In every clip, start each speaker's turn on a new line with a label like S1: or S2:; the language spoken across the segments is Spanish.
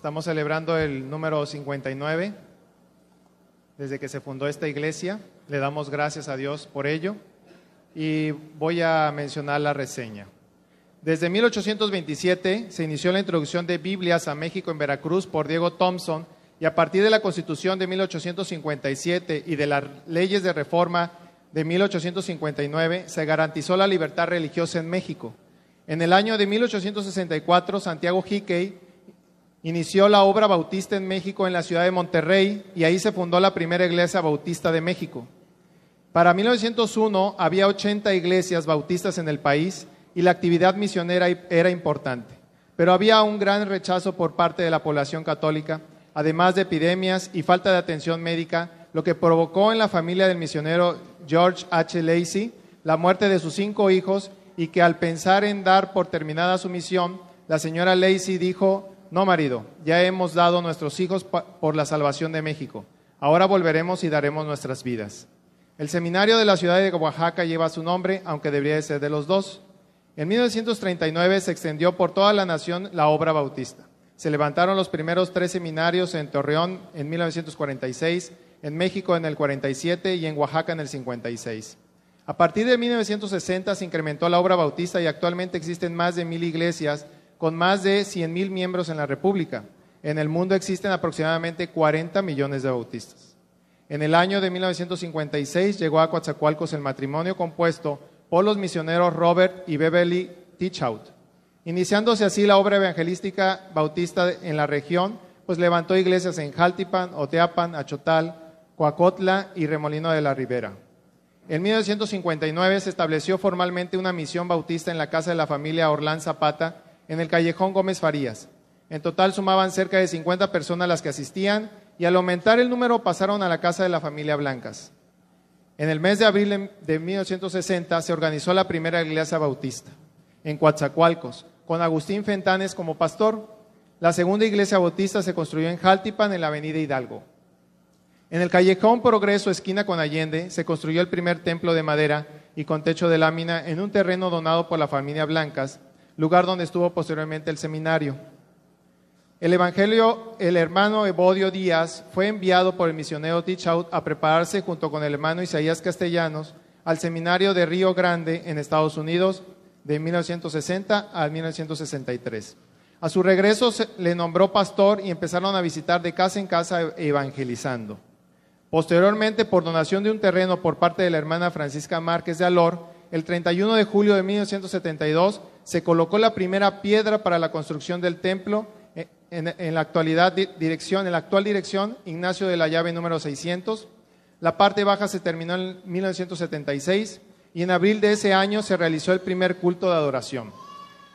S1: Estamos celebrando el número 59 desde que se fundó esta iglesia. Le damos gracias a Dios por ello y voy a mencionar la reseña. Desde 1827 se inició la introducción de Biblias a México en Veracruz por Diego Thompson y a partir de la Constitución de 1857 y de las leyes de reforma de 1859 se garantizó la libertad religiosa en México. En el año de 1864, Santiago Hickey inició la obra bautista en México en la ciudad de Monterrey y ahí se fundó la primera iglesia bautista de México. Para 1901 había 80 iglesias bautistas en el país y la actividad misionera era importante, pero había un gran rechazo por parte de la población católica, además de epidemias y falta de atención médica, lo que provocó en la familia del misionero George H. Lacey la muerte de sus cinco hijos y que al pensar en dar por terminada su misión, la señora Lacey dijo, no marido, ya hemos dado nuestros hijos por la salvación de México, ahora volveremos y daremos nuestras vidas. El seminario de la ciudad de Oaxaca lleva su nombre, aunque debería ser de los dos. En 1939 se extendió por toda la nación la obra bautista. Se levantaron los primeros tres seminarios en Torreón en 1946, en México en el 47 y en Oaxaca en el 56. A partir de 1960 se incrementó la obra bautista y actualmente existen más de mil iglesias con más de 100 mil miembros en la República. En el mundo existen aproximadamente 40 millones de bautistas. En el año de 1956 llegó a Coatzacoalcos el matrimonio compuesto por los misioneros Robert y Beverly Teachout. Iniciándose así la obra evangelística bautista en la región, pues levantó iglesias en Jaltipan, Oteapan, Achotal, Coacotla y Remolino de la Ribera. En 1959 se estableció formalmente una misión bautista en la casa de la familia Orlán Zapata, en el callejón Gómez Farías. En total sumaban cerca de 50 personas las que asistían y al aumentar el número pasaron a la casa de la familia Blancas. En el mes de abril de 1960 se organizó la primera iglesia bautista en Coatzacoalcos, con Agustín Fentanes como pastor. La segunda iglesia bautista se construyó en Jaltipan, en la avenida Hidalgo. En el callejón Progreso, esquina con Allende, se construyó el primer templo de madera y con techo de lámina en un terreno donado por la familia Blancas, lugar donde estuvo posteriormente el seminario. El Evangelio, el hermano Evodio Díaz fue enviado por el misionero Tichout a prepararse junto con el hermano Isaías Castellanos al seminario de Río Grande en Estados Unidos de 1960 a 1963. A su regreso le nombró pastor y empezaron a visitar de casa en casa evangelizando. Posteriormente, por donación de un terreno por parte de la hermana Francisca Márquez de Alor, el 31 de julio de 1972 se colocó la primera piedra para la construcción del templo eh, en, la actual dirección Ignacio de la Llave número 600. La parte baja se terminó en 1976 y en abril de ese año se realizó el primer culto de adoración.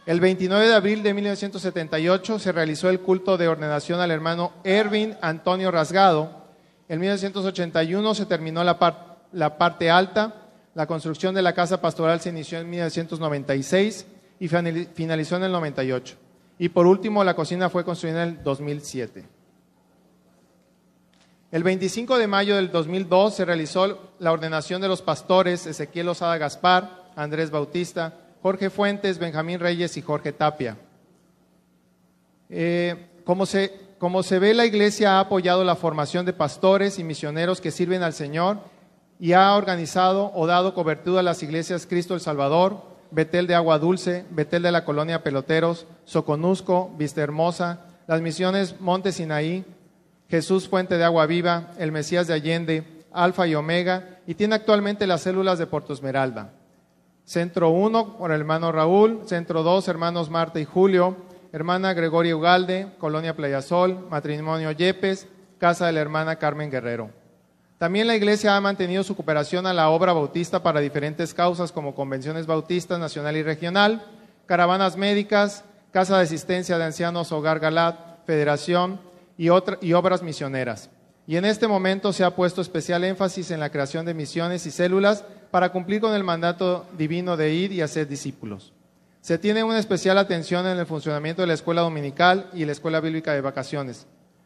S1: El 29 de abril de 1978 se realizó el culto de ordenación al hermano Erwin Antonio Rasgado en 1981 se terminó la parte alta. La construcción de la casa pastoral se inició en 1996 y finalizó en el 98. Y por último, la cocina fue construida en el 2007. El 25 de mayo del 2002 se realizó la ordenación de los pastores Ezequiel Osada Gaspar, Andrés Bautista, Jorge Fuentes, Benjamín Reyes y Jorge Tapia. Eh, como se como se ve, la Iglesia ha apoyado la formación de pastores y misioneros que sirven al Señor y ha organizado o dado cobertura a las iglesias Cristo el Salvador, Betel de Agua Dulce, Betel de la Colonia Peloteros, Soconusco, Vista Hermosa, las misiones Monte Sinaí, Jesús Fuente de Agua Viva, el Mesías de Allende, Alfa y Omega, y tiene actualmente las células de Puerto Esmeralda. Centro 1 por el hermano Raúl, Centro 2 hermanos Marta y Julio, hermana Gregoria Ugalde, Colonia Playasol, Matrimonio Yepes, Casa de la hermana Carmen Guerrero. También la Iglesia ha mantenido su cooperación a la obra bautista para diferentes causas como convenciones bautistas nacional y regional, caravanas médicas, Casa de Asistencia de Ancianos Hogar Galat, Federación y, y obras misioneras. Y en este momento se ha puesto especial énfasis en la creación de misiones y células para cumplir con el mandato divino de ir y hacer discípulos. Se tiene una especial atención en el funcionamiento de la escuela dominical y la escuela bíblica de vacaciones.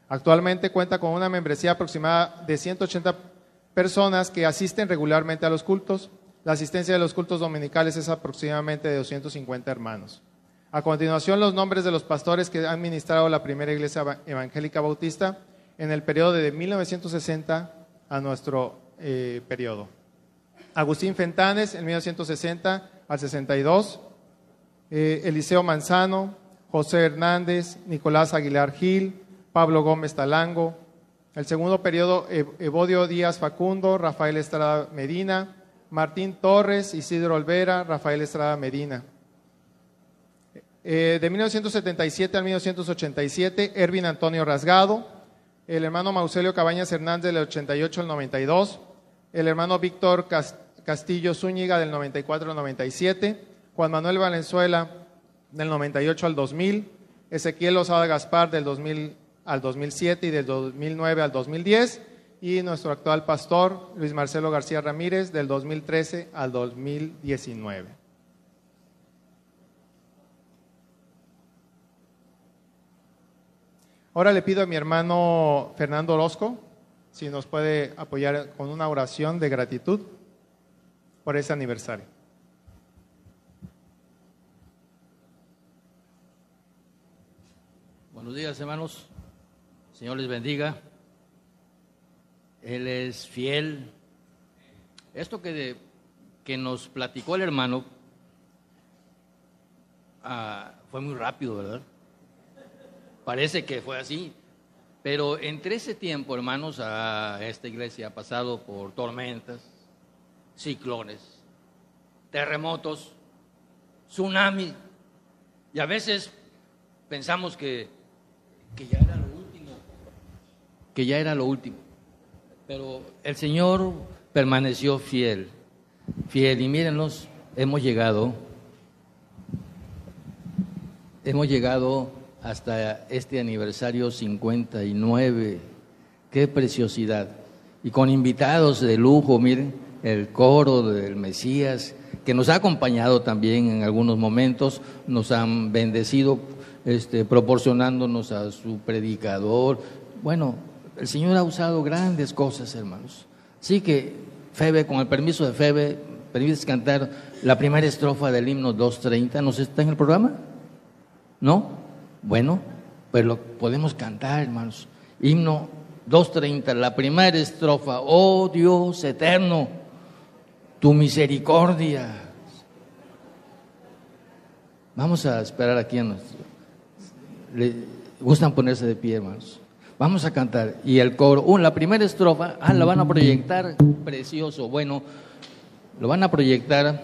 S1: Actualmente cuenta con una membresía aproximada de 180 personas que asisten regularmente a los cultos. La asistencia de los cultos dominicales es aproximadamente de 250 hermanos. A continuación, los nombres de los pastores que han ministrado la primera iglesia evangélica bautista en el periodo de 1960 a nuestro eh, periodo. Agustín Fentanes, en 1960 al 62. Eh, Eliseo Manzano, José Hernández, Nicolás Aguilar Gil, Pablo Gómez Talango. El segundo periodo, Evodio Díaz Facundo, Rafael Estrada Medina, Martín Torres, Isidro Olvera, Rafael Estrada Medina. Eh, de 1977 al 1987, Ervin Antonio Rasgado, el hermano Mauselio Cabañas Hernández del 88 al 92, el hermano Víctor Castillo Zúñiga del 94 al 97, Juan Manuel Valenzuela del 98 al 2000, Ezequiel Osada Gaspar del 2000 al 2007 y del 2009 al 2010, y nuestro actual pastor Luis Marcelo García Ramírez del 2013 al 2019. Ahora le pido a mi hermano Fernando Orozco si nos puede apoyar con una oración de gratitud por ese aniversario.
S2: Buenos días, hermanos. Señor les bendiga. Él es fiel. Esto que, que nos platicó el hermano ah, fue muy rápido, ¿verdad? Parece que fue así. Pero entre ese tiempo, hermanos, a esta iglesia ha pasado por tormentas, ciclones, terremotos, tsunamis. Y a veces pensamos que, que ya que ya era lo último. Pero el Señor permaneció fiel, fiel. Y mírenlos, hemos llegado, hemos llegado hasta este aniversario 59. Qué preciosidad. Y con invitados de lujo, miren, el coro del Mesías, que nos ha acompañado también en algunos momentos, nos han bendecido este, proporcionándonos a su predicador. Bueno, el Señor ha usado grandes cosas, hermanos. Así que, Febe, con el permiso de Febe, ¿permites cantar la primera estrofa del himno 230? ¿Nos está en el programa? ¿No? Bueno, pues lo podemos cantar, hermanos. Himno 2.30, la primera estrofa. Oh Dios eterno, tu misericordia. Vamos a esperar aquí a nuestro. Le gustan ponerse de pie, hermanos. Vamos a cantar. Y el coro, uh, la primera estrofa, ah, la van a proyectar, precioso. Bueno, lo van a proyectar.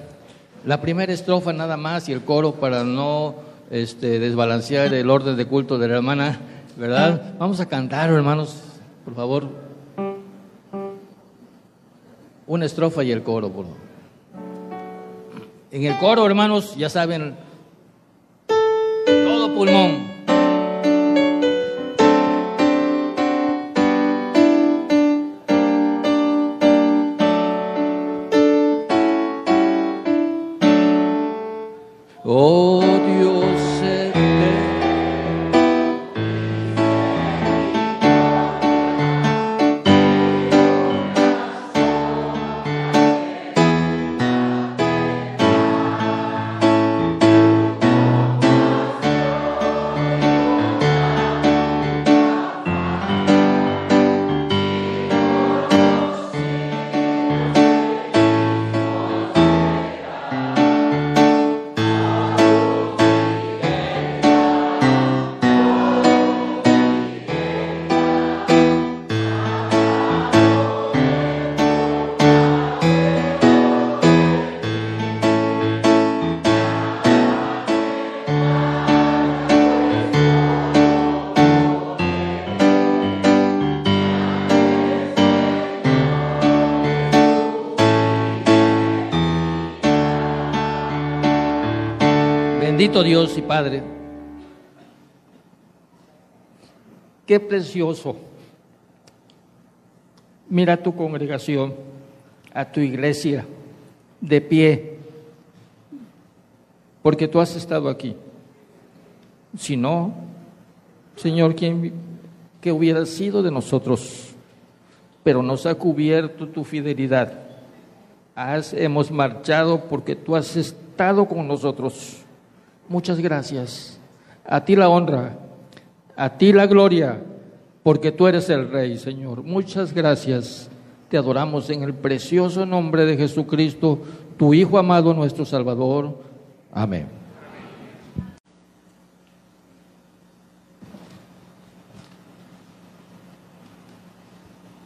S2: La primera estrofa nada más y el coro para no este, desbalancear el orden de culto de la hermana, ¿verdad? Vamos a cantar, hermanos, por favor. Una estrofa y el coro, por favor. En el coro, hermanos, ya saben, todo pulmón. Dios y Padre, qué precioso. Mira tu congregación, a tu iglesia, de pie, porque tú has estado aquí. Si no, Señor, ¿quién que hubiera sido de nosotros? Pero nos ha cubierto tu fidelidad. hemos marchado porque tú has estado con nosotros
S3: Muchas gracias. A ti la honra, a ti la gloria, porque tú eres el Rey, Señor. Muchas gracias. Te adoramos en el precioso nombre de Jesucristo, tu Hijo amado, nuestro Salvador. Amén.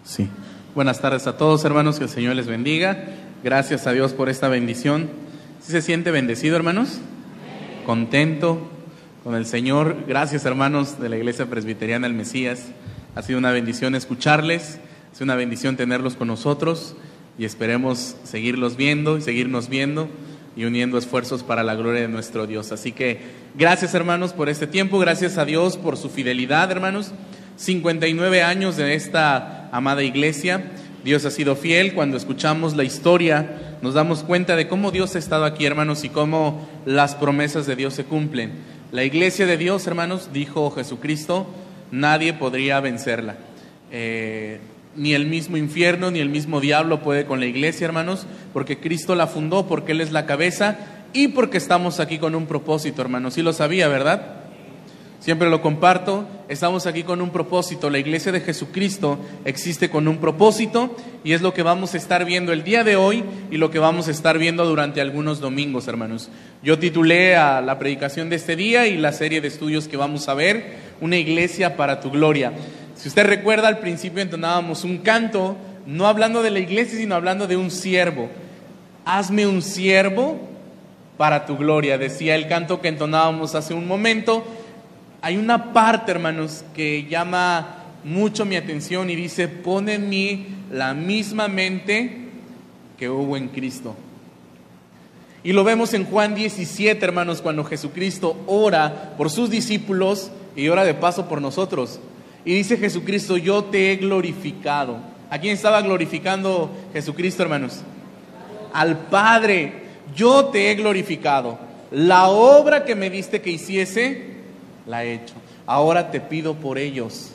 S4: Sí. Buenas tardes a todos, hermanos. Que el Señor les bendiga. Gracias a Dios por esta bendición. ¿Sí se siente bendecido, hermanos? Contento con el Señor. Gracias, hermanos de la Iglesia Presbiteriana del Mesías. Ha sido una bendición escucharles. Ha sido una bendición tenerlos con nosotros y esperemos seguirlos viendo y seguirnos viendo y uniendo esfuerzos para la gloria de nuestro Dios. Así que gracias hermanos por este tiempo, gracias a Dios por su fidelidad hermanos. 59 años de esta amada iglesia. Dios ha sido fiel. Cuando escuchamos la historia, nos damos cuenta de cómo Dios ha estado aquí, hermanos, y cómo las promesas de Dios se cumplen. La iglesia de Dios, hermanos, dijo Jesucristo, nadie podría vencerla. Eh, ni el mismo infierno ni el mismo diablo puede con la iglesia, hermanos, porque Cristo la fundó, porque Él es la cabeza y porque estamos aquí con un propósito, hermanos. Sí lo sabía, ¿verdad? Siempre lo comparto, estamos aquí con un propósito. La iglesia de Jesucristo existe con un propósito y es lo que vamos a estar viendo el día de hoy y lo que vamos a estar viendo durante algunos domingos, hermanos. Yo titulé a la predicación de este día y la serie de estudios que vamos a ver, Una iglesia para tu gloria. Si usted recuerda, al principio entonábamos un canto, no hablando de la iglesia, sino hablando de un siervo. Hazme un siervo para tu gloria, decía el canto que entonábamos hace un momento hay una parte, hermanos, que llama mucho mi atención y dice, pone en mí la misma mente que hubo en Cristo. Y lo vemos en Juan 17, hermanos, cuando Jesucristo ora por sus discípulos y ora de paso por nosotros. Y dice Jesucristo, yo te he glorificado. ¿A quién estaba glorificando Jesucristo, hermanos? Al Padre, yo te he glorificado. La obra que me diste que hiciese, la he hecho. Ahora te pido por ellos,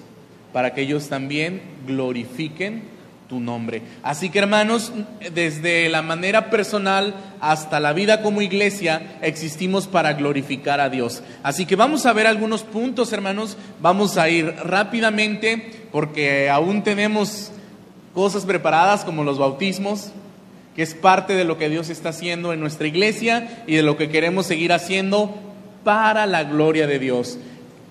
S4: para que ellos también glorifiquen tu nombre. Así que hermanos, desde la manera personal hasta la vida como iglesia, existimos para glorificar a Dios. Así que vamos a ver algunos puntos, hermanos. Vamos a ir rápidamente porque aún tenemos cosas preparadas como los bautismos, que es parte de lo que Dios está haciendo en nuestra iglesia y de lo que queremos seguir haciendo para la gloria de Dios.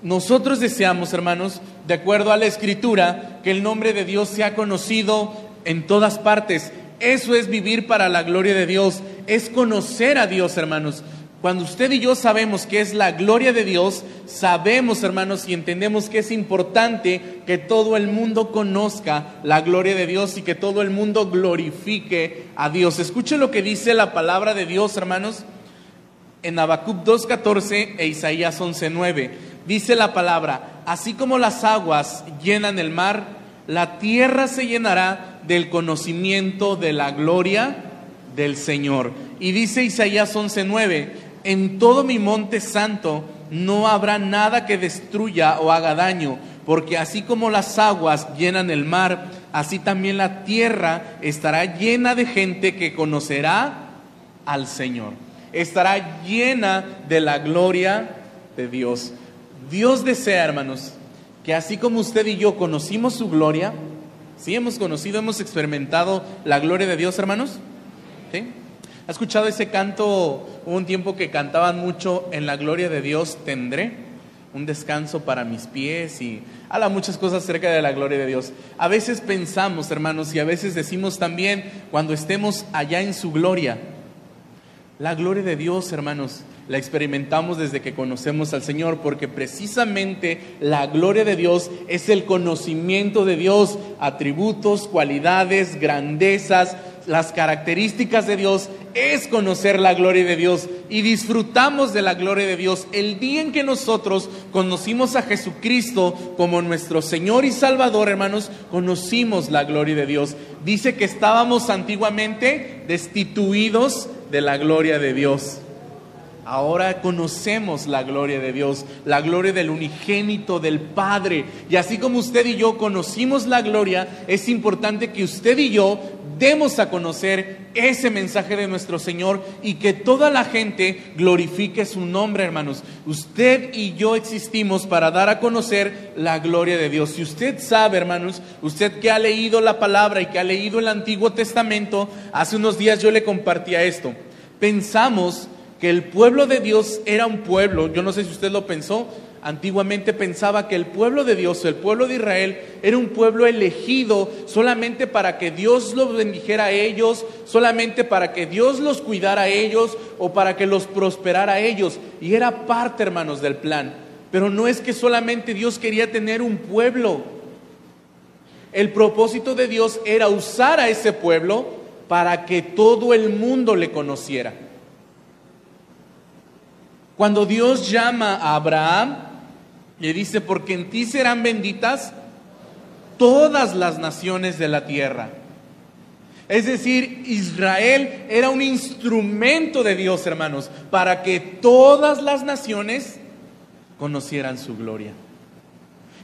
S4: Nosotros deseamos, hermanos, de acuerdo a la escritura, que el nombre de Dios sea conocido en todas partes. Eso es vivir para la gloria de Dios, es conocer a Dios, hermanos. Cuando usted y yo sabemos que es la gloria de Dios, sabemos, hermanos, y entendemos que es importante que todo el mundo conozca la gloria de Dios y que todo el mundo glorifique a Dios. Escuche lo que dice la palabra de Dios, hermanos en Habacuc 2.14 e Isaías 11.9. Dice la palabra, así como las aguas llenan el mar, la tierra se llenará del conocimiento de la gloria del Señor. Y dice Isaías 11.9, en todo mi monte santo no habrá nada que destruya o haga daño, porque así como las aguas llenan el mar, así también la tierra estará llena de gente que conocerá al Señor estará llena de la gloria de Dios. Dios desea, hermanos, que así como usted y yo conocimos su gloria, ¿sí hemos conocido, hemos experimentado la gloria de Dios, hermanos? ¿Sí? ¿Ha escuchado ese canto? Un tiempo que cantaban mucho, en la gloria de Dios tendré un descanso para mis pies y habla muchas cosas acerca de la gloria de Dios. A veces pensamos, hermanos, y a veces decimos también, cuando estemos allá en su gloria, la gloria de Dios, hermanos, la experimentamos desde que conocemos al Señor, porque precisamente la gloria de Dios es el conocimiento de Dios, atributos, cualidades, grandezas, las características de Dios, es conocer la gloria de Dios y disfrutamos de la gloria de Dios. El día en que nosotros conocimos a Jesucristo como nuestro Señor y Salvador, hermanos, conocimos la gloria de Dios. Dice que estábamos antiguamente destituidos de la gloria de Dios. Ahora conocemos la gloria de Dios, la gloria del unigénito del Padre. Y así como usted y yo conocimos la gloria, es importante que usted y yo demos a conocer ese mensaje de nuestro Señor y que toda la gente glorifique su nombre, hermanos. Usted y yo existimos para dar a conocer la gloria de Dios. Si usted sabe, hermanos, usted que ha leído la palabra y que ha leído el Antiguo Testamento, hace unos días yo le compartía esto. Pensamos que el pueblo de Dios era un pueblo, yo no sé si usted lo pensó, antiguamente pensaba que el pueblo de Dios, el pueblo de Israel, era un pueblo elegido solamente para que Dios los bendijera a ellos, solamente para que Dios los cuidara a ellos o para que los prosperara a ellos. Y era parte, hermanos, del plan. Pero no es que solamente Dios quería tener un pueblo. El propósito de Dios era usar a ese pueblo para que todo el mundo le conociera. Cuando Dios llama a Abraham, le dice, porque en ti serán benditas todas las naciones de la tierra. Es decir, Israel era un instrumento de Dios, hermanos, para que todas las naciones conocieran su gloria.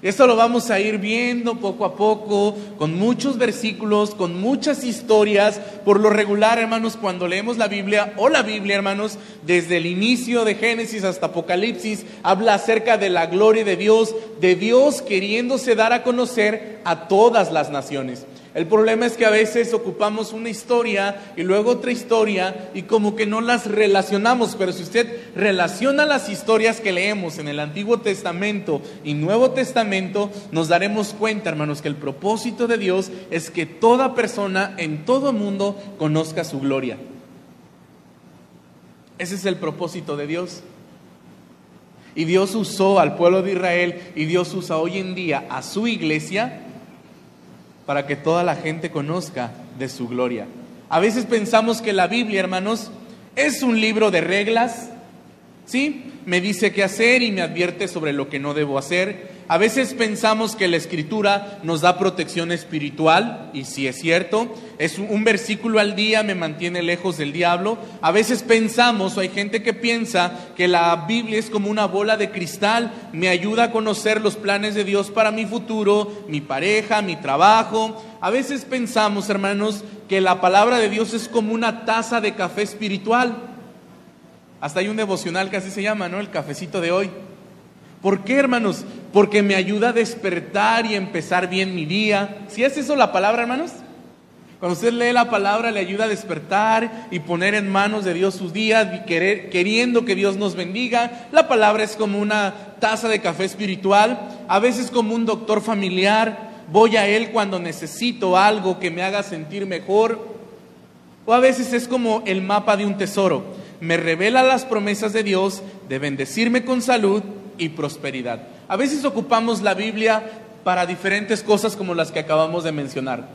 S4: Esto lo vamos a ir viendo poco a poco, con muchos versículos, con muchas historias. Por lo regular, hermanos, cuando leemos la Biblia o la Biblia, hermanos, desde el inicio de Génesis hasta Apocalipsis, habla acerca de la gloria de Dios, de Dios queriéndose dar a conocer a todas las naciones. El problema es que a veces ocupamos una historia y luego otra historia y como que no las relacionamos, pero si usted relaciona las historias que leemos en el Antiguo Testamento y Nuevo Testamento, nos daremos cuenta, hermanos, que el propósito de Dios es que toda persona en todo mundo conozca su gloria. Ese es el propósito de Dios. Y Dios usó al pueblo de Israel y Dios usa hoy en día a su iglesia para que toda la gente conozca de su gloria. A veces pensamos que la Biblia, hermanos, es un libro de reglas, ¿sí? Me dice qué hacer y me advierte sobre lo que no debo hacer. A veces pensamos que la escritura nos da protección espiritual, y si es cierto, es un versículo al día, me mantiene lejos del diablo. A veces pensamos, o hay gente que piensa, que la Biblia es como una bola de cristal, me ayuda a conocer los planes de Dios para mi futuro, mi pareja, mi trabajo. A veces pensamos, hermanos, que la palabra de Dios es como una taza de café espiritual. Hasta hay un devocional que así se llama, ¿no? El cafecito de hoy. ¿Por qué, hermanos? Porque me ayuda a despertar y empezar bien mi día. ¿Si es eso la palabra, hermanos? Cuando usted lee la palabra, le ayuda a despertar y poner en manos de Dios sus días, querer, queriendo que Dios nos bendiga. La palabra es como una taza de café espiritual, a veces como un doctor familiar. Voy a Él cuando necesito algo que me haga sentir mejor. O a veces es como el mapa de un tesoro. Me revela las promesas de Dios de bendecirme con salud y prosperidad. A veces ocupamos la Biblia para diferentes cosas como las que acabamos de mencionar.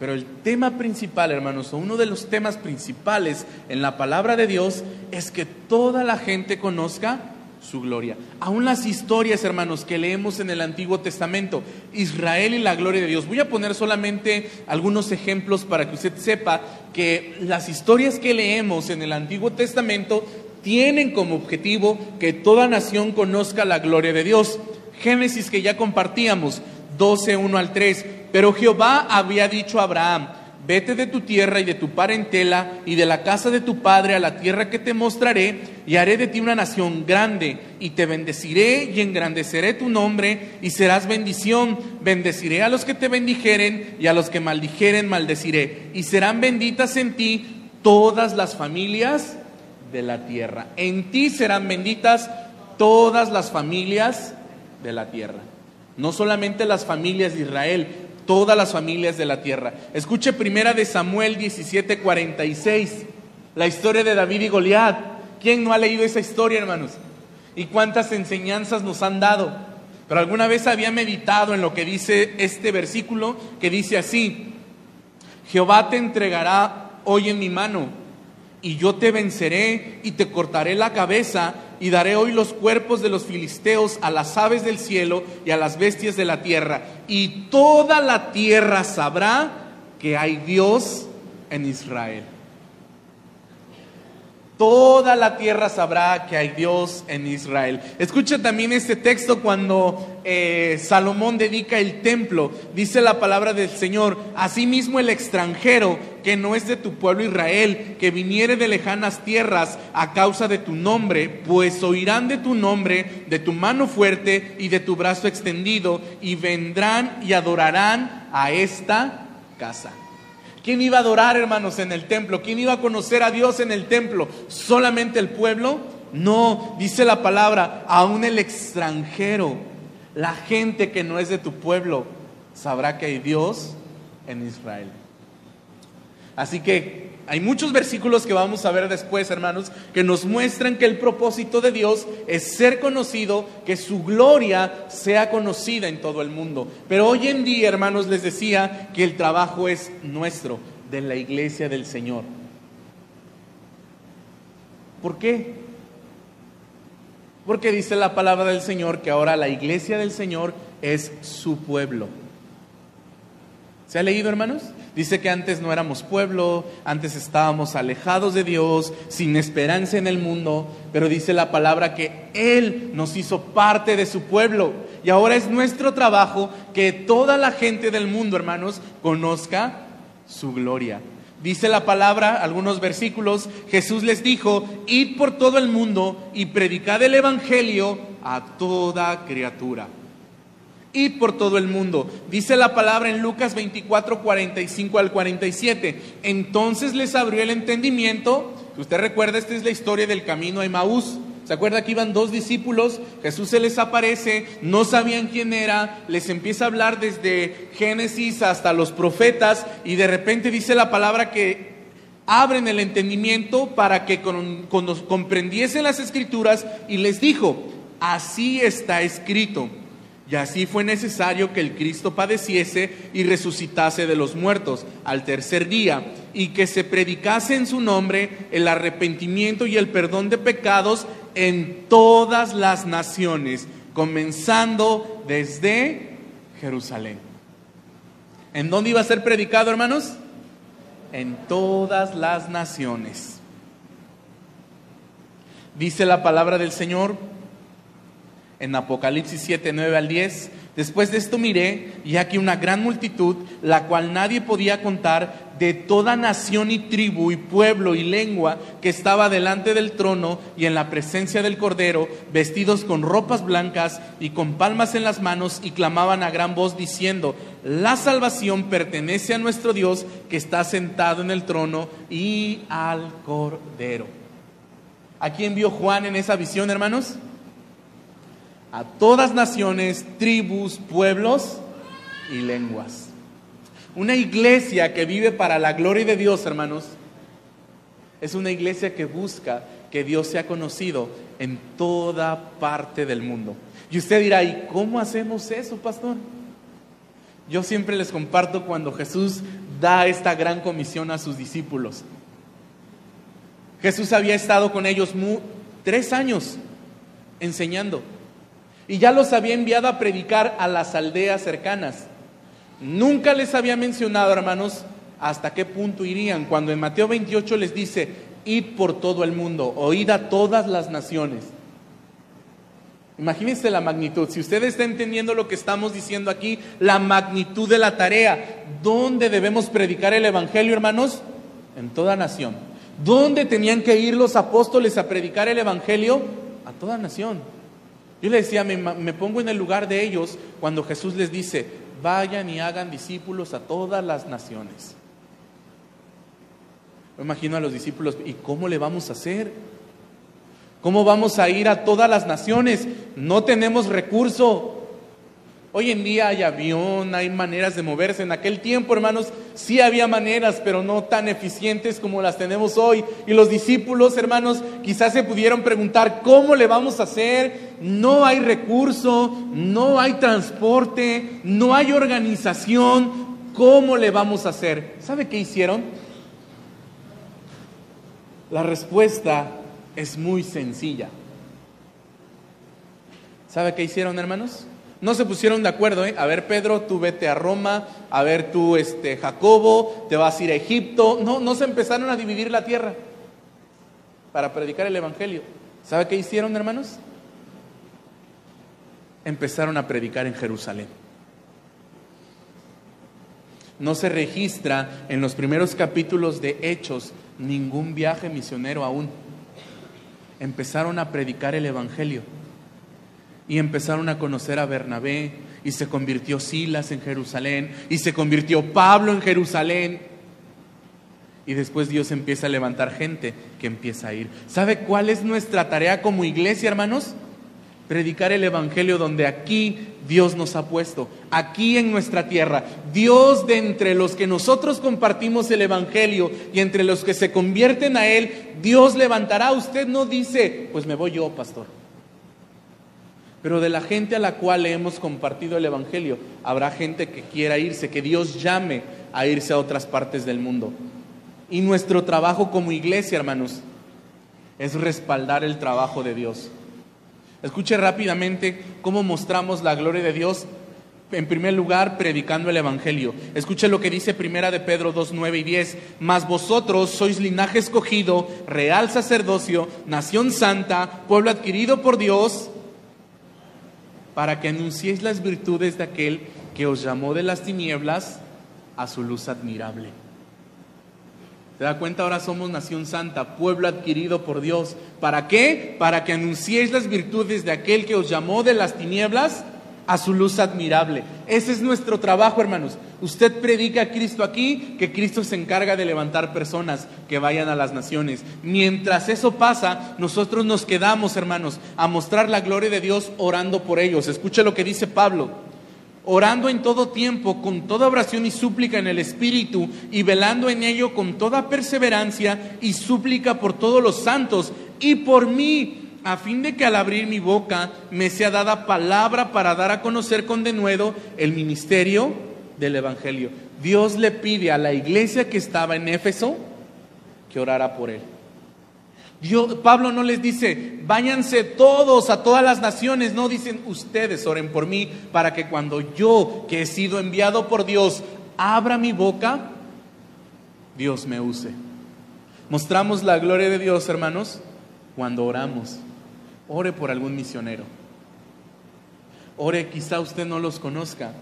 S4: Pero el tema principal, hermanos, o uno de los temas principales en la palabra de Dios es que toda la gente conozca su gloria. Aún las historias, hermanos, que leemos en el Antiguo Testamento, Israel y la gloria de Dios. Voy a poner solamente algunos ejemplos para que usted sepa que las historias que leemos en el Antiguo Testamento tienen como objetivo que toda nación conozca la gloria de Dios. Génesis que ya compartíamos, 12, 1 al 3. Pero Jehová había dicho a Abraham, vete de tu tierra y de tu parentela y de la casa de tu padre a la tierra que te mostraré, y haré de ti una nación grande, y te bendeciré y engrandeceré tu nombre, y serás bendición. Bendeciré a los que te bendijeren, y a los que maldijeren maldeciré, y serán benditas en ti todas las familias de la tierra. En ti serán benditas todas las familias de la tierra. No solamente las familias de Israel, todas las familias de la tierra. Escuche primera de Samuel 17:46, la historia de David y Goliat. ¿Quién no ha leído esa historia, hermanos? ¿Y cuántas enseñanzas nos han dado? Pero alguna vez había meditado en lo que dice este versículo, que dice así, Jehová te entregará hoy en mi mano y yo te venceré y te cortaré la cabeza y daré hoy los cuerpos de los filisteos a las aves del cielo y a las bestias de la tierra. Y toda la tierra sabrá que hay Dios en Israel. Toda la tierra sabrá que hay Dios en Israel. Escucha también este texto cuando eh, Salomón dedica el templo. Dice la palabra del Señor, asimismo el extranjero que no es de tu pueblo Israel, que viniere de lejanas tierras a causa de tu nombre, pues oirán de tu nombre, de tu mano fuerte y de tu brazo extendido, y vendrán y adorarán a esta casa. ¿Quién iba a adorar, hermanos, en el templo? ¿Quién iba a conocer a Dios en el templo? ¿Solamente el pueblo? No, dice la palabra, aún el extranjero, la gente que no es de tu pueblo, sabrá que hay Dios en Israel. Así que hay muchos versículos que vamos a ver después, hermanos, que nos muestran que el propósito de Dios es ser conocido, que su gloria sea conocida en todo el mundo. Pero hoy en día, hermanos, les decía que el trabajo es nuestro, de la iglesia del Señor. ¿Por qué? Porque dice la palabra del Señor que ahora la iglesia del Señor es su pueblo. ¿Se ha leído, hermanos? Dice que antes no éramos pueblo, antes estábamos alejados de Dios, sin esperanza en el mundo, pero dice la palabra que Él nos hizo parte de su pueblo. Y ahora es nuestro trabajo que toda la gente del mundo, hermanos, conozca su gloria. Dice la palabra, algunos versículos, Jesús les dijo, id por todo el mundo y predicad el Evangelio a toda criatura. Id por todo el mundo. Dice la palabra en Lucas 24, 45 al 47. Entonces les abrió el entendimiento. Usted recuerda, esta es la historia del camino a Emaús. ¿Se acuerda que iban dos discípulos? Jesús se les aparece, no sabían quién era, les empieza a hablar desde Génesis hasta los profetas y de repente dice la palabra que abren el entendimiento para que comprendiesen las escrituras y les dijo, así está escrito y así fue necesario que el Cristo padeciese y resucitase de los muertos al tercer día, y que se predicase en su nombre el arrepentimiento y el perdón de pecados en todas las naciones, comenzando desde Jerusalén. ¿En dónde iba a ser predicado, hermanos? En todas las naciones. Dice la palabra del Señor, en Apocalipsis 7, 9 al 10. Después de esto miré, y aquí una gran multitud, la cual nadie podía contar, de toda nación y tribu y pueblo y lengua que estaba delante del trono y en la presencia del Cordero, vestidos con ropas blancas y con palmas en las manos, y clamaban a gran voz diciendo, la salvación pertenece a nuestro Dios que está sentado en el trono y al Cordero. ¿A quién vio Juan en esa visión, hermanos? A todas naciones, tribus, pueblos y lenguas. Una iglesia que vive para la gloria de Dios, hermanos, es una iglesia que busca que Dios sea conocido en toda parte del mundo. Y usted dirá, ¿y cómo hacemos eso, pastor? Yo siempre les comparto cuando Jesús da esta gran comisión a sus discípulos. Jesús había estado con ellos tres años enseñando y ya los había enviado a predicar a las aldeas cercanas. Nunca les había mencionado, hermanos, hasta qué punto irían. Cuando en Mateo 28 les dice, id por todo el mundo, oíd a todas las naciones. Imagínense la magnitud. Si usted está entendiendo lo que estamos diciendo aquí, la magnitud de la tarea. ¿Dónde debemos predicar el Evangelio, hermanos? En toda nación. ¿Dónde tenían que ir los apóstoles a predicar el Evangelio? A toda nación. Yo le decía, me, pongo en el lugar de ellos cuando Jesús les dice, vayan y hagan discípulos a todas las naciones. Me imagino a los discípulos, ¿y cómo le vamos a hacer? ¿Cómo vamos a ir a todas las naciones? No tenemos recurso. Hoy en día hay avión, hay maneras de moverse. En aquel tiempo, hermanos, sí había maneras, pero no tan eficientes como las tenemos hoy. Y los discípulos, hermanos, quizás se pudieron preguntar, ¿cómo le vamos a hacer? No hay recurso, no hay transporte, no hay organización. ¿Cómo le vamos a hacer? ¿Sabe qué hicieron? La respuesta es muy sencilla. ¿Sabe qué hicieron, hermanos? No se pusieron de acuerdo, ¿eh? A ver, Pedro, tú vete a Roma, a ver tú, este, Jacobo, te vas a ir a Egipto. No, no se empezaron a dividir la tierra. para predicar el Evangelio. ¿Sabe qué hicieron, hermanos? Empezaron a predicar en Jerusalén. No se registra en los primeros capítulos de Hechos ningún viaje misionero aún. Empezaron a predicar el Evangelio y empezaron a conocer a Bernabé y se convirtió Silas en Jerusalén y se convirtió Pablo en Jerusalén. Y después Dios empieza a levantar gente que empieza a ir. ¿Sabe cuál es nuestra tarea como iglesia, hermanos? Predicar el Evangelio donde aquí Dios nos ha puesto, aquí en nuestra tierra. Dios de entre los que nosotros compartimos el Evangelio y entre los que se convierten a Él, Dios levantará. Usted no dice, pues me voy yo, pastor. Pero de la gente a la cual le hemos compartido el Evangelio, habrá gente que quiera irse, que Dios llame a irse a otras partes del mundo. Y nuestro trabajo como iglesia, hermanos, es respaldar el trabajo de Dios. Escuche rápidamente cómo mostramos la gloria de Dios. En primer lugar, predicando el Evangelio. Escuche lo que dice Primera de Pedro 2, 9 y 10. Mas vosotros sois linaje escogido, real sacerdocio, nación santa, pueblo adquirido por Dios, para que anunciéis las virtudes de aquel que os llamó de las tinieblas a su luz admirable. ¿Se da cuenta? Ahora somos nación santa, pueblo adquirido por Dios. ¿Para qué? Para que anunciéis las virtudes de aquel que os llamó de las tinieblas a su luz admirable. Ese es nuestro trabajo, hermanos. Usted predica a Cristo aquí, que Cristo se encarga de levantar personas que vayan a las naciones. Mientras eso pasa, nosotros nos quedamos, hermanos, a mostrar la gloria de Dios orando por ellos. Escuche lo que dice Pablo orando en todo tiempo, con toda oración y súplica en el Espíritu, y velando en ello con toda perseverancia y súplica por todos los santos y por mí, a fin de que al abrir mi boca me sea dada palabra para dar a conocer con denuedo el ministerio del Evangelio. Dios le pide a la iglesia que estaba en Éfeso que orara por él. Pablo no les dice, váyanse todos a todas las naciones, no dicen ustedes oren por mí para que cuando yo, que he sido enviado por Dios, abra mi boca, Dios me use. Mostramos la gloria de Dios, hermanos, cuando oramos. Ore por algún misionero. Ore, quizá usted no los conozca,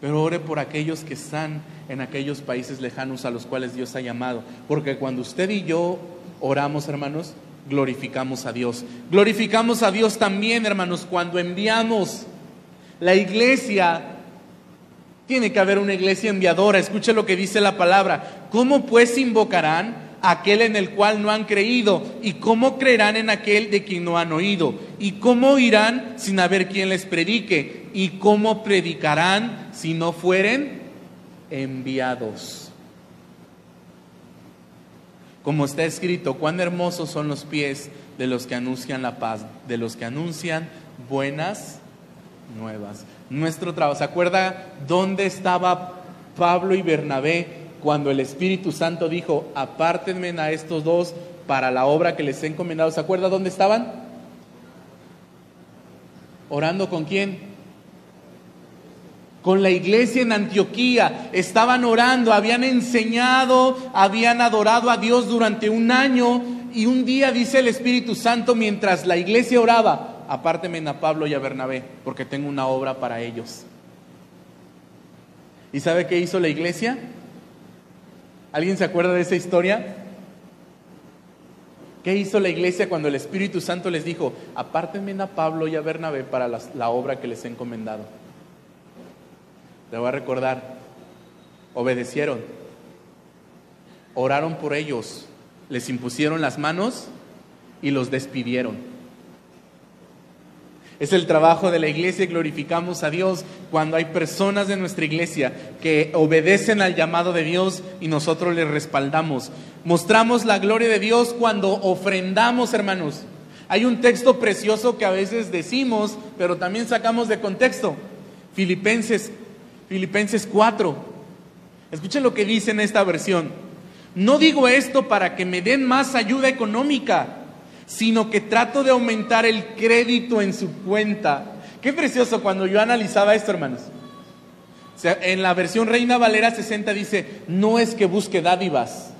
S4: pero ore por aquellos que están en aquellos países lejanos a los cuales Dios ha llamado. Porque cuando usted y yo oramos, hermanos, glorificamos a Dios. Glorificamos a Dios también, hermanos, cuando enviamos. La iglesia, tiene que haber una iglesia enviadora. Escuche lo que dice la palabra. ¿Cómo pues invocarán aquel en el cual no han creído? ¿Y cómo creerán en aquel de quien no han oído? ¿Y cómo irán sin haber quien les predique? ¿Y cómo predicarán si no fueren enviados? Como está escrito, cuán hermosos son los pies de los que anuncian la paz, de los que anuncian buenas nuevas. Nuestro trabajo, ¿se acuerda dónde estaba Pablo y Bernabé cuando el Espíritu Santo dijo, apártenme a estos dos para la obra que les he encomendado? ¿Se acuerda dónde estaban? ¿Orando con quién? con la iglesia en Antioquía, estaban orando, habían enseñado, habían adorado a Dios durante un año y un día dice el Espíritu Santo mientras la iglesia oraba, apárteme a Pablo y a Bernabé, porque tengo una obra para ellos. ¿Y sabe qué hizo la iglesia? ¿Alguien se acuerda de esa historia? ¿Qué hizo la iglesia cuando el Espíritu Santo les dijo, apártenme a Pablo y a Bernabé para la, obra que les he encomendado? Le voy a recordar, obedecieron, oraron por ellos, les impusieron las manos y los despidieron. Es el trabajo de la iglesia y glorificamos a Dios cuando hay personas de nuestra iglesia que obedecen al llamado de Dios y nosotros les respaldamos. Mostramos la gloria de Dios cuando ofrendamos, hermanos. Hay un texto precioso que a veces decimos, pero también sacamos de contexto. Filipenses Filipenses 4. Escuchen lo que dice en esta versión. No digo esto para que me den más ayuda económica, sino que trato de aumentar el crédito en su cuenta. Qué precioso cuando yo analizaba esto, hermanos. en la versión Reina Valera 60 dice, no es que busque dádivas.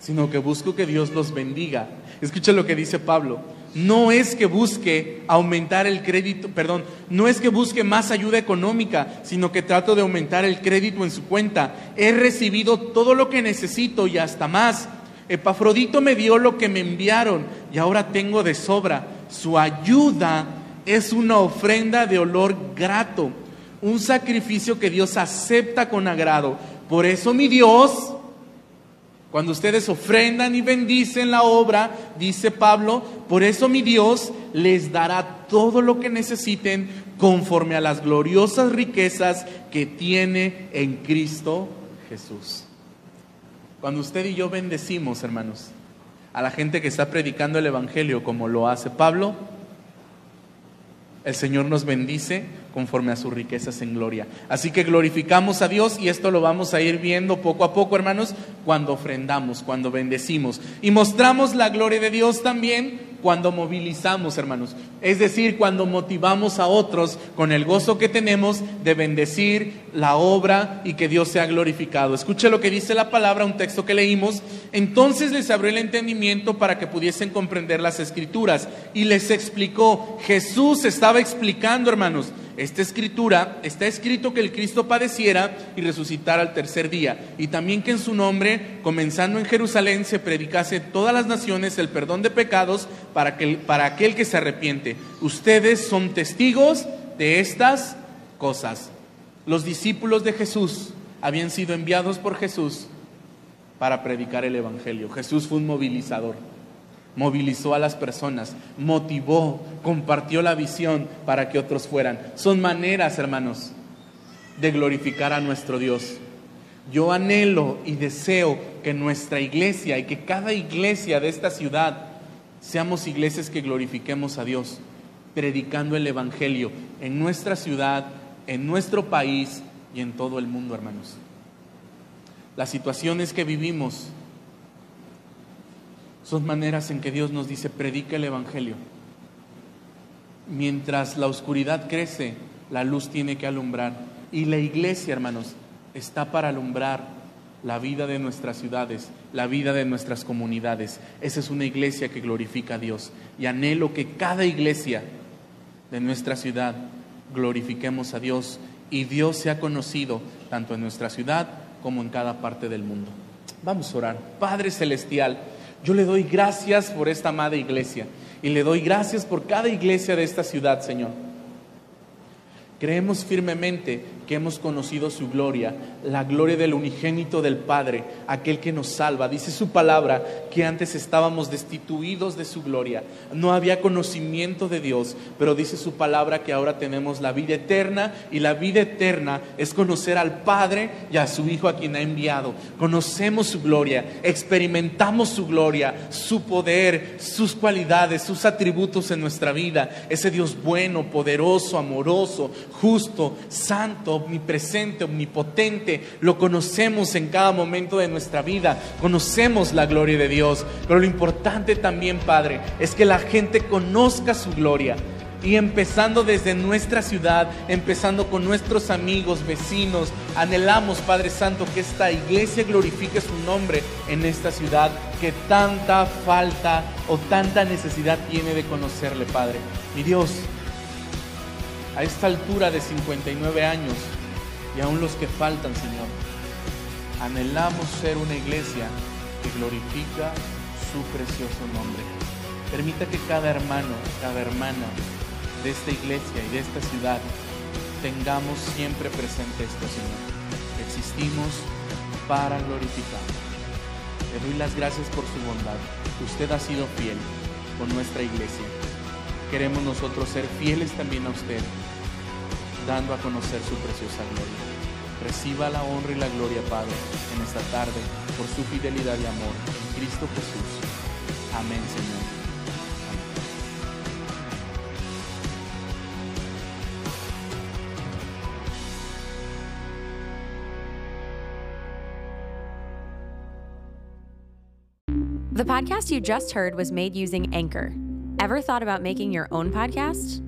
S4: sino que busco que Dios los bendiga. Escucha lo que dice Pablo. No es que busque aumentar el crédito, perdón, no es que busque más ayuda económica, sino que trato de aumentar el crédito en su cuenta. He recibido todo lo que necesito y hasta más. Epafrodito me dio lo que me enviaron y ahora tengo de sobra. Su ayuda es una ofrenda de olor grato, un sacrificio que Dios acepta con agrado. Por eso mi Dios cuando ustedes ofrendan y bendicen la obra, dice Pablo, por eso mi Dios les dará todo lo que necesiten conforme a las gloriosas riquezas que tiene en Cristo Jesús. Cuando usted y yo bendecimos, hermanos, a la gente que está predicando el Evangelio como lo hace Pablo, el Señor nos bendice conforme a sus riquezas en gloria. Así que glorificamos a Dios y esto lo vamos a ir viendo poco a poco, hermanos, cuando ofrendamos, cuando bendecimos. Y mostramos la gloria de Dios también cuando movilizamos, hermanos. Es decir, cuando motivamos a otros con el gozo que tenemos de bendecir la obra y que Dios sea glorificado. Escuche lo que dice la palabra, un texto que leímos. Entonces les abrió el entendimiento para que pudiesen comprender las escrituras y les explicó. Jesús estaba explicando, hermanos esta escritura está escrito que el Cristo padeciera y resucitara al tercer día, y también que en su nombre, comenzando en Jerusalén, se predicase todas las naciones el perdón de pecados para, que, para aquel que se arrepiente. Ustedes son testigos de estas cosas. Los discípulos de Jesús habían sido enviados por Jesús para predicar el Evangelio. Jesús fue un movilizador movilizó a las personas, motivó, compartió la visión para que otros fueran. Son maneras, hermanos, de glorificar a nuestro Dios. Yo anhelo y deseo que nuestra iglesia y que cada iglesia de esta ciudad seamos iglesias que glorifiquemos a Dios, predicando el Evangelio en nuestra ciudad, en nuestro país y en todo el mundo, hermanos. Las situaciones que vivimos son maneras en que Dios nos dice, predica el Evangelio. Mientras la oscuridad crece, la luz tiene que alumbrar. Y la iglesia, hermanos, está para alumbrar la vida de nuestras ciudades, la vida de nuestras comunidades. Esa es una iglesia que glorifica a Dios. Y anhelo que cada iglesia de nuestra ciudad glorifiquemos a Dios y Dios sea conocido tanto en nuestra ciudad como en cada parte del mundo. Vamos a orar. Padre Celestial, yo le doy gracias por esta amada iglesia y le doy gracias por cada iglesia de esta ciudad, Señor. Creemos firmemente que hemos conocido su gloria, la gloria del unigénito del Padre, aquel que nos salva. Dice su palabra que antes estábamos destituidos de su gloria, no había conocimiento de Dios, pero dice su palabra que ahora tenemos la vida eterna y la vida eterna es conocer al Padre y a su Hijo a quien ha enviado. Conocemos su gloria, experimentamos su gloria, su poder, sus cualidades, sus atributos en nuestra vida. Ese Dios bueno, poderoso, amoroso, justo, santo, omnipresente, omnipotente, lo conocemos en cada momento de nuestra vida, conocemos la gloria de Dios, pero lo importante también, Padre, es que la gente conozca su gloria. Y empezando desde nuestra ciudad, empezando con nuestros amigos, vecinos, anhelamos, Padre Santo, que esta iglesia glorifique su nombre en esta ciudad que tanta falta o tanta necesidad tiene de conocerle, Padre. Mi Dios, a esta altura de 59 años y aún los que faltan, Señor. Anhelamos ser una iglesia que glorifica su precioso nombre. Permita que cada hermano, cada hermana de esta iglesia y de esta ciudad tengamos siempre presente esto, Señor. Existimos para glorificar. Le doy las gracias por su bondad. Usted ha sido fiel con nuestra iglesia. Queremos nosotros ser fieles también a usted dando a conocer su preciosa gloria. Reciba la honra y la gloria, Padre, en esta tarde, por su fidelidad y amor en Cristo Jesús. Amén, Señor.
S5: The podcast you just heard was made using Anchor. Ever thought about making your own podcast?